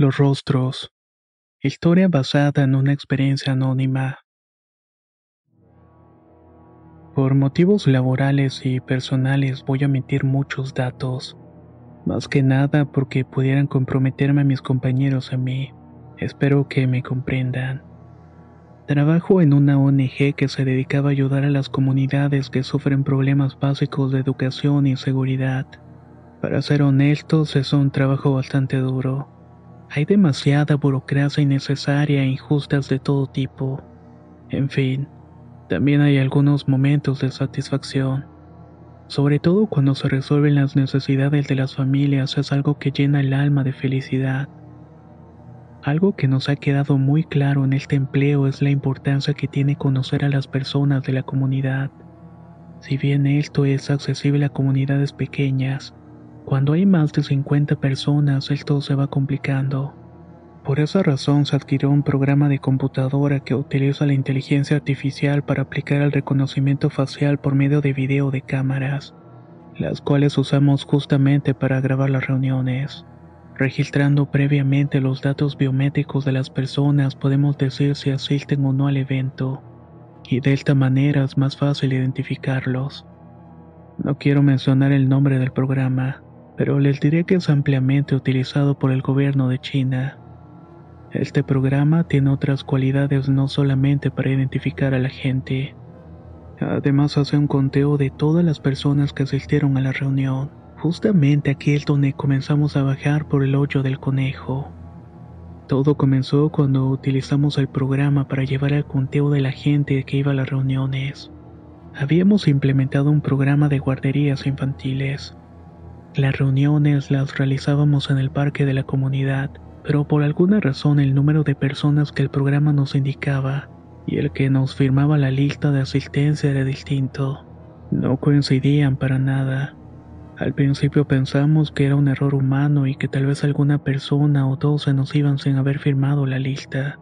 Los rostros. Historia basada en una experiencia anónima. Por motivos laborales y personales voy a omitir muchos datos. Más que nada porque pudieran comprometerme a mis compañeros a mí. Espero que me comprendan. Trabajo en una ONG que se dedicaba a ayudar a las comunidades que sufren problemas básicos de educación y seguridad. Para ser honestos, es un trabajo bastante duro. Hay demasiada burocracia innecesaria e injustas de todo tipo. En fin, también hay algunos momentos de satisfacción. Sobre todo cuando se resuelven las necesidades de las familias es algo que llena el alma de felicidad. Algo que nos ha quedado muy claro en este empleo es la importancia que tiene conocer a las personas de la comunidad. Si bien esto es accesible a comunidades pequeñas, cuando hay más de 50 personas esto se va complicando. Por esa razón se adquirió un programa de computadora que utiliza la inteligencia artificial para aplicar el reconocimiento facial por medio de video de cámaras, las cuales usamos justamente para grabar las reuniones. Registrando previamente los datos biométricos de las personas podemos decir si asisten o no al evento, y de esta manera es más fácil identificarlos. No quiero mencionar el nombre del programa, pero les diré que es ampliamente utilizado por el gobierno de China. Este programa tiene otras cualidades no solamente para identificar a la gente. Además hace un conteo de todas las personas que asistieron a la reunión. Justamente aquí es donde comenzamos a bajar por el hoyo del conejo. Todo comenzó cuando utilizamos el programa para llevar el conteo de la gente que iba a las reuniones. Habíamos implementado un programa de guarderías infantiles. Las reuniones las realizábamos en el parque de la comunidad, pero por alguna razón el número de personas que el programa nos indicaba y el que nos firmaba la lista de asistencia era distinto. No coincidían para nada. Al principio pensamos que era un error humano y que tal vez alguna persona o dos se nos iban sin haber firmado la lista.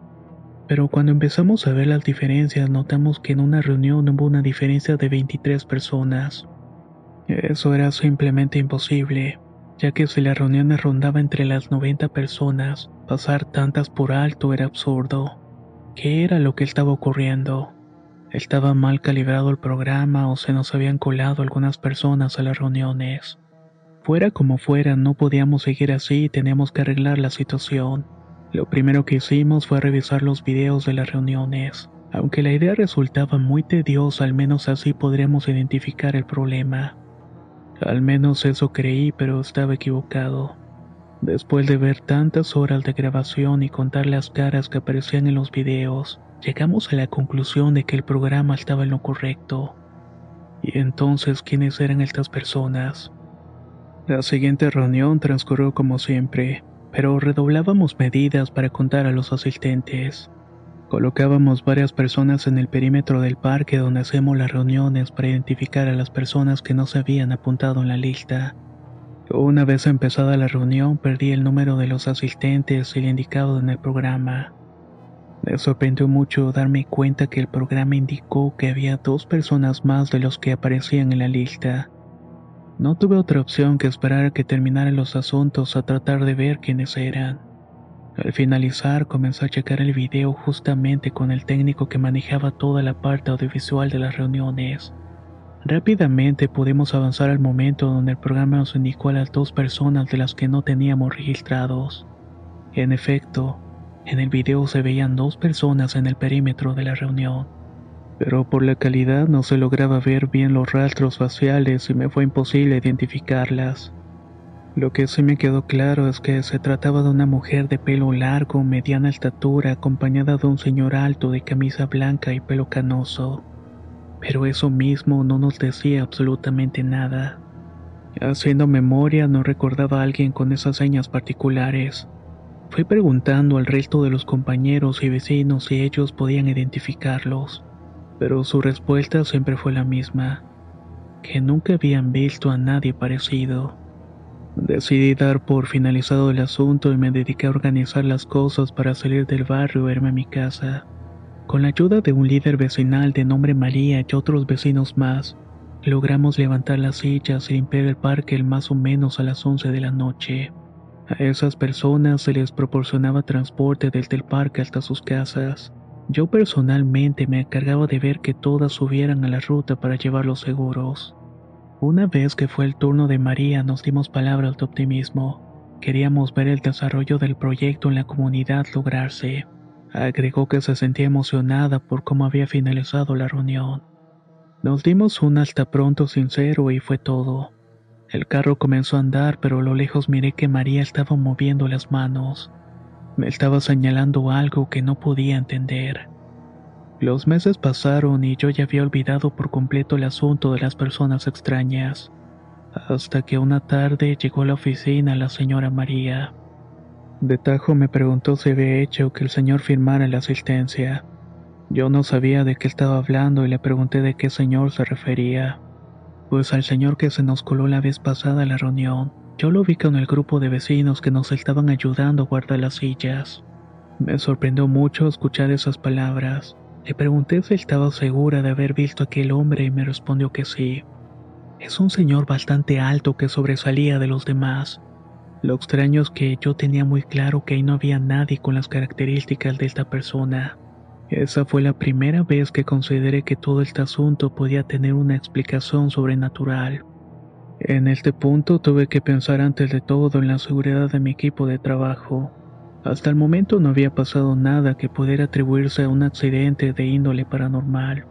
Pero cuando empezamos a ver las diferencias notamos que en una reunión hubo una diferencia de 23 personas. Eso era simplemente imposible, ya que si la reunión rondaba entre las 90 personas, pasar tantas por alto era absurdo. ¿Qué era lo que estaba ocurriendo? ¿Estaba mal calibrado el programa o se nos habían colado algunas personas a las reuniones? Fuera como fuera, no podíamos seguir así y teníamos que arreglar la situación. Lo primero que hicimos fue revisar los videos de las reuniones. Aunque la idea resultaba muy tediosa, al menos así podríamos identificar el problema. Al menos eso creí, pero estaba equivocado. Después de ver tantas horas de grabación y contar las caras que aparecían en los videos, llegamos a la conclusión de que el programa estaba en lo correcto. ¿Y entonces quiénes eran estas personas? La siguiente reunión transcurrió como siempre, pero redoblábamos medidas para contar a los asistentes. Colocábamos varias personas en el perímetro del parque donde hacemos las reuniones para identificar a las personas que no se habían apuntado en la lista. Una vez empezada la reunión perdí el número de los asistentes y el indicado en el programa. Me sorprendió mucho darme cuenta que el programa indicó que había dos personas más de los que aparecían en la lista. No tuve otra opción que esperar a que terminaran los asuntos a tratar de ver quiénes eran. Al finalizar comencé a checar el video justamente con el técnico que manejaba toda la parte audiovisual de las reuniones. Rápidamente pudimos avanzar al momento donde el programa nos indicó a las dos personas de las que no teníamos registrados. En efecto, en el video se veían dos personas en el perímetro de la reunión, pero por la calidad no se lograba ver bien los rastros faciales y me fue imposible identificarlas. Lo que sí me quedó claro es que se trataba de una mujer de pelo largo, mediana estatura, acompañada de un señor alto de camisa blanca y pelo canoso. Pero eso mismo no nos decía absolutamente nada. Haciendo memoria, no recordaba a alguien con esas señas particulares. Fui preguntando al resto de los compañeros y vecinos si ellos podían identificarlos, pero su respuesta siempre fue la misma, que nunca habían visto a nadie parecido. Decidí dar por finalizado el asunto y me dediqué a organizar las cosas para salir del barrio e irme a mi casa. Con la ayuda de un líder vecinal de nombre María y otros vecinos más, logramos levantar las sillas y limpiar el parque más o menos a las 11 de la noche. A esas personas se les proporcionaba transporte desde el parque hasta sus casas. Yo personalmente me encargaba de ver que todas subieran a la ruta para llevarlos seguros. Una vez que fue el turno de María nos dimos palabras de optimismo. Queríamos ver el desarrollo del proyecto en la comunidad lograrse. Agregó que se sentía emocionada por cómo había finalizado la reunión. Nos dimos un hasta pronto sincero y fue todo. El carro comenzó a andar, pero a lo lejos miré que María estaba moviendo las manos. Me estaba señalando algo que no podía entender. Los meses pasaron y yo ya había olvidado por completo el asunto de las personas extrañas, hasta que una tarde llegó a la oficina la señora María. De tajo me preguntó si había hecho que el señor firmara la asistencia. Yo no sabía de qué estaba hablando y le pregunté de qué señor se refería. Pues al señor que se nos coló la vez pasada a la reunión. Yo lo vi con el grupo de vecinos que nos estaban ayudando a guardar las sillas. Me sorprendió mucho escuchar esas palabras. Le pregunté si estaba segura de haber visto a aquel hombre y me respondió que sí. Es un señor bastante alto que sobresalía de los demás. Lo extraño es que yo tenía muy claro que ahí no había nadie con las características de esta persona. Esa fue la primera vez que consideré que todo este asunto podía tener una explicación sobrenatural. En este punto tuve que pensar antes de todo en la seguridad de mi equipo de trabajo. Hasta el momento no había pasado nada que pudiera atribuirse a un accidente de índole paranormal.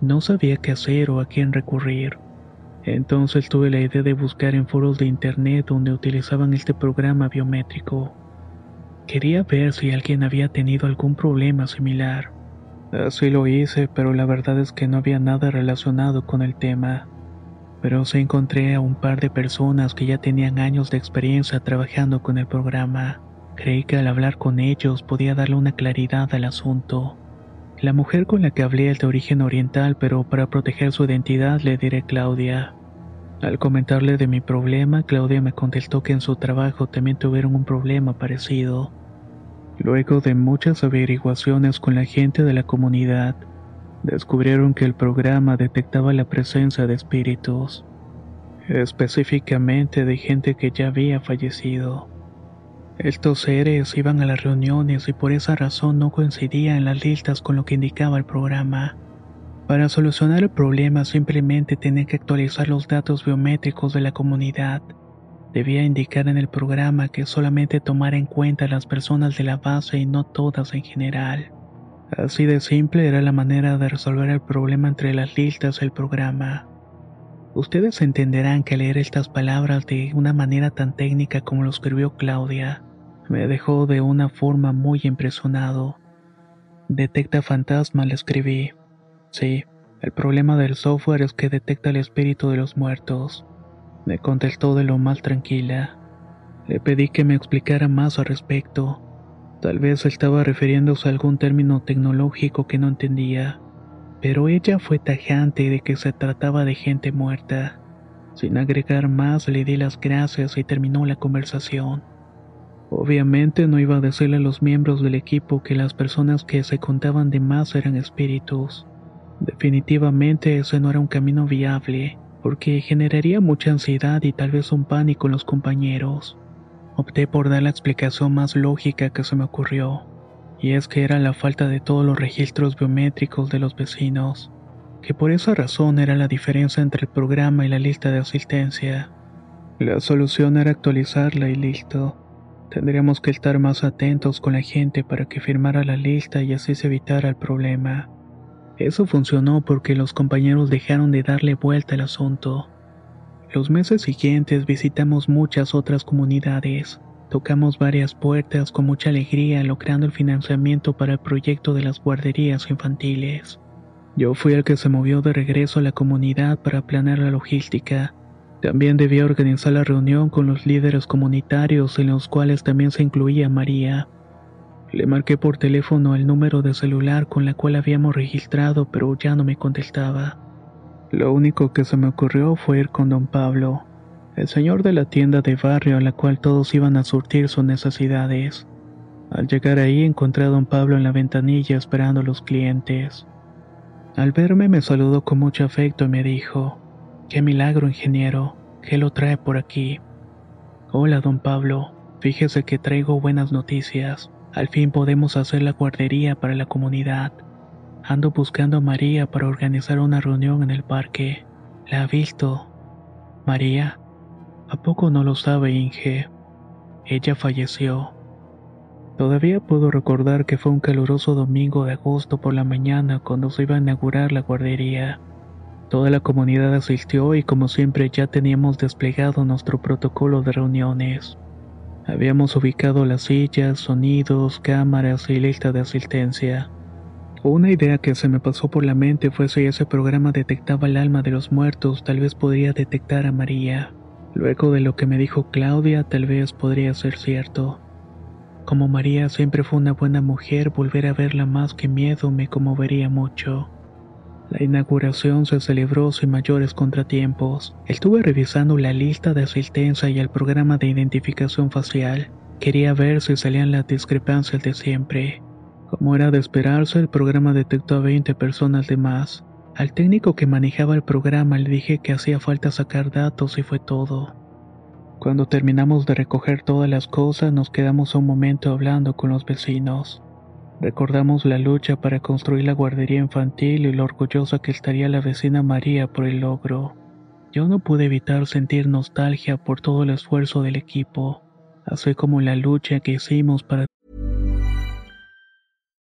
No sabía qué hacer o a quién recurrir. Entonces tuve la idea de buscar en foros de internet donde utilizaban este programa biométrico. Quería ver si alguien había tenido algún problema similar. Así lo hice, pero la verdad es que no había nada relacionado con el tema. Pero sí encontré a un par de personas que ya tenían años de experiencia trabajando con el programa. Creí que al hablar con ellos podía darle una claridad al asunto. La mujer con la que hablé es de origen oriental, pero para proteger su identidad le diré Claudia. Al comentarle de mi problema, Claudia me contestó que en su trabajo también tuvieron un problema parecido. Luego de muchas averiguaciones con la gente de la comunidad, descubrieron que el programa detectaba la presencia de espíritus, específicamente de gente que ya había fallecido. Estos seres iban a las reuniones y por esa razón no coincidían en las listas con lo que indicaba el programa. Para solucionar el problema simplemente tenía que actualizar los datos biométricos de la comunidad. Debía indicar en el programa que solamente tomara en cuenta a las personas de la base y no todas en general. Así de simple era la manera de resolver el problema entre las listas del programa. Ustedes entenderán que leer estas palabras de una manera tan técnica como lo escribió Claudia me dejó de una forma muy impresionado. Detecta fantasma, le escribí. Sí, el problema del software es que detecta el espíritu de los muertos. Me contestó de lo más tranquila. Le pedí que me explicara más al respecto. Tal vez estaba refiriéndose a algún término tecnológico que no entendía, pero ella fue tajante de que se trataba de gente muerta. Sin agregar más, le di las gracias y terminó la conversación. Obviamente no iba a decirle a los miembros del equipo que las personas que se contaban de más eran espíritus. Definitivamente ese no era un camino viable, porque generaría mucha ansiedad y tal vez un pánico en los compañeros. Opté por dar la explicación más lógica que se me ocurrió, y es que era la falta de todos los registros biométricos de los vecinos, que por esa razón era la diferencia entre el programa y la lista de asistencia. La solución era actualizarla y listo. Tendríamos que estar más atentos con la gente para que firmara la lista y así se evitara el problema. Eso funcionó porque los compañeros dejaron de darle vuelta al asunto. Los meses siguientes visitamos muchas otras comunidades. Tocamos varias puertas con mucha alegría logrando el financiamiento para el proyecto de las guarderías infantiles. Yo fui el que se movió de regreso a la comunidad para planear la logística. También debía organizar la reunión con los líderes comunitarios en los cuales también se incluía María. Le marqué por teléfono el número de celular con la cual habíamos registrado, pero ya no me contestaba. Lo único que se me ocurrió fue ir con don Pablo, el señor de la tienda de barrio a la cual todos iban a surtir sus necesidades. Al llegar ahí encontré a don Pablo en la ventanilla esperando a los clientes. Al verme me saludó con mucho afecto y me dijo, Qué milagro, ingeniero, ¿qué lo trae por aquí? Hola, don Pablo, fíjese que traigo buenas noticias. Al fin podemos hacer la guardería para la comunidad. Ando buscando a María para organizar una reunión en el parque. ¿La ha visto? María, ¿a poco no lo sabe, Inge? Ella falleció. Todavía puedo recordar que fue un caluroso domingo de agosto por la mañana cuando se iba a inaugurar la guardería. Toda la comunidad asistió y como siempre ya teníamos desplegado nuestro protocolo de reuniones. Habíamos ubicado las sillas, sonidos, cámaras y lista de asistencia. Una idea que se me pasó por la mente fue si ese programa detectaba el alma de los muertos, tal vez podría detectar a María. Luego de lo que me dijo Claudia, tal vez podría ser cierto. Como María siempre fue una buena mujer, volver a verla más que miedo me conmovería mucho. La inauguración se celebró sin mayores contratiempos. Estuve revisando la lista de asistencia y el programa de identificación facial. Quería ver si salían las discrepancias de siempre. Como era de esperarse, el programa detectó a 20 personas de más. Al técnico que manejaba el programa le dije que hacía falta sacar datos y fue todo. Cuando terminamos de recoger todas las cosas, nos quedamos un momento hablando con los vecinos. Recordamos la lucha para construir la guardería infantil y lo orgullosa que estaría la vecina María por el logro. Yo no pude evitar sentir nostalgia por todo el esfuerzo del equipo, así como la lucha que hicimos para...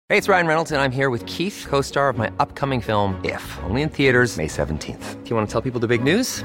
Hey, it's Ryan Reynolds and I'm here with Keith, co-star of my upcoming film If, only in theaters May 17th. Do you want to tell people the big news?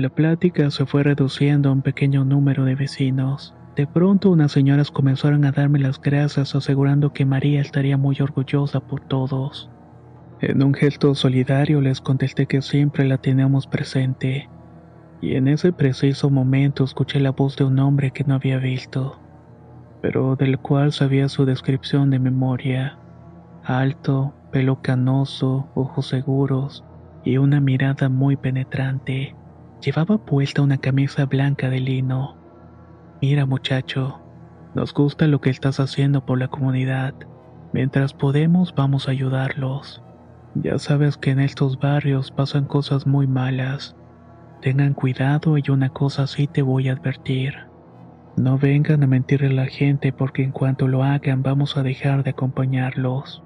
La plática se fue reduciendo a un pequeño número de vecinos. De pronto unas señoras comenzaron a darme las gracias asegurando que María estaría muy orgullosa por todos. En un gesto solidario les contesté que siempre la teníamos presente. Y en ese preciso momento escuché la voz de un hombre que no había visto, pero del cual sabía su descripción de memoria. Alto, pelo canoso, ojos seguros y una mirada muy penetrante. Llevaba puesta una camisa blanca de lino. Mira muchacho, nos gusta lo que estás haciendo por la comunidad. Mientras podemos vamos a ayudarlos. Ya sabes que en estos barrios pasan cosas muy malas. Tengan cuidado y una cosa sí te voy a advertir. No vengan a mentirle a la gente porque en cuanto lo hagan vamos a dejar de acompañarlos.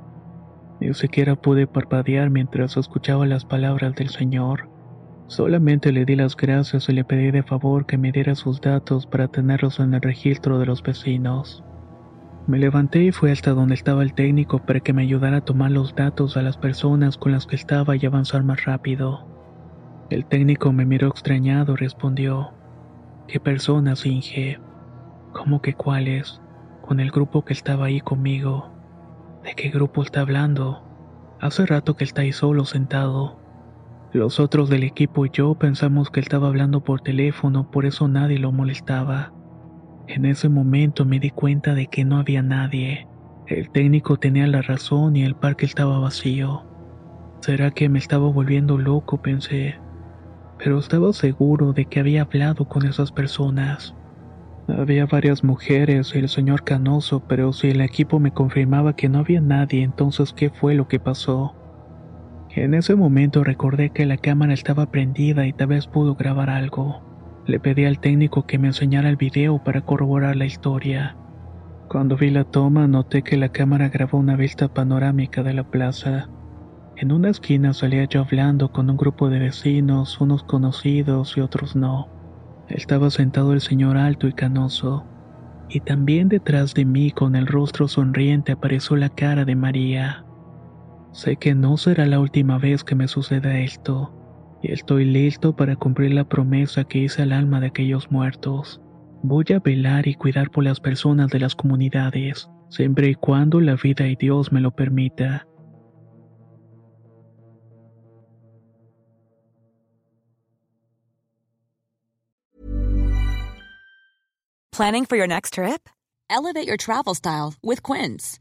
Ni siquiera pude parpadear mientras escuchaba las palabras del Señor. Solamente le di las gracias y le pedí de favor que me diera sus datos para tenerlos en el registro de los vecinos. Me levanté y fui hasta donde estaba el técnico para que me ayudara a tomar los datos a las personas con las que estaba y avanzar más rápido. El técnico me miró extrañado y respondió, ¿Qué personas, Inge? ¿Cómo que cuáles? Con el grupo que estaba ahí conmigo. ¿De qué grupo está hablando? Hace rato que está ahí solo sentado. Los otros del equipo y yo pensamos que estaba hablando por teléfono, por eso nadie lo molestaba. En ese momento me di cuenta de que no había nadie. El técnico tenía la razón y el parque estaba vacío. ¿Será que me estaba volviendo loco? pensé. pero estaba seguro de que había hablado con esas personas. Había varias mujeres y el señor Canoso, pero si el equipo me confirmaba que no había nadie, entonces ¿qué fue lo que pasó? En ese momento recordé que la cámara estaba prendida y tal vez pudo grabar algo. Le pedí al técnico que me enseñara el video para corroborar la historia. Cuando vi la toma noté que la cámara grabó una vista panorámica de la plaza. En una esquina salía yo hablando con un grupo de vecinos, unos conocidos y otros no. Estaba sentado el señor alto y canoso, y también detrás de mí con el rostro sonriente apareció la cara de María. Sé que no será la última vez que me suceda esto, y estoy listo para cumplir la promesa que hice al alma de aquellos muertos. Voy a velar y cuidar por las personas de las comunidades, siempre y cuando la vida y Dios me lo permita. Planning for your next trip? Elevate your travel style with Quince.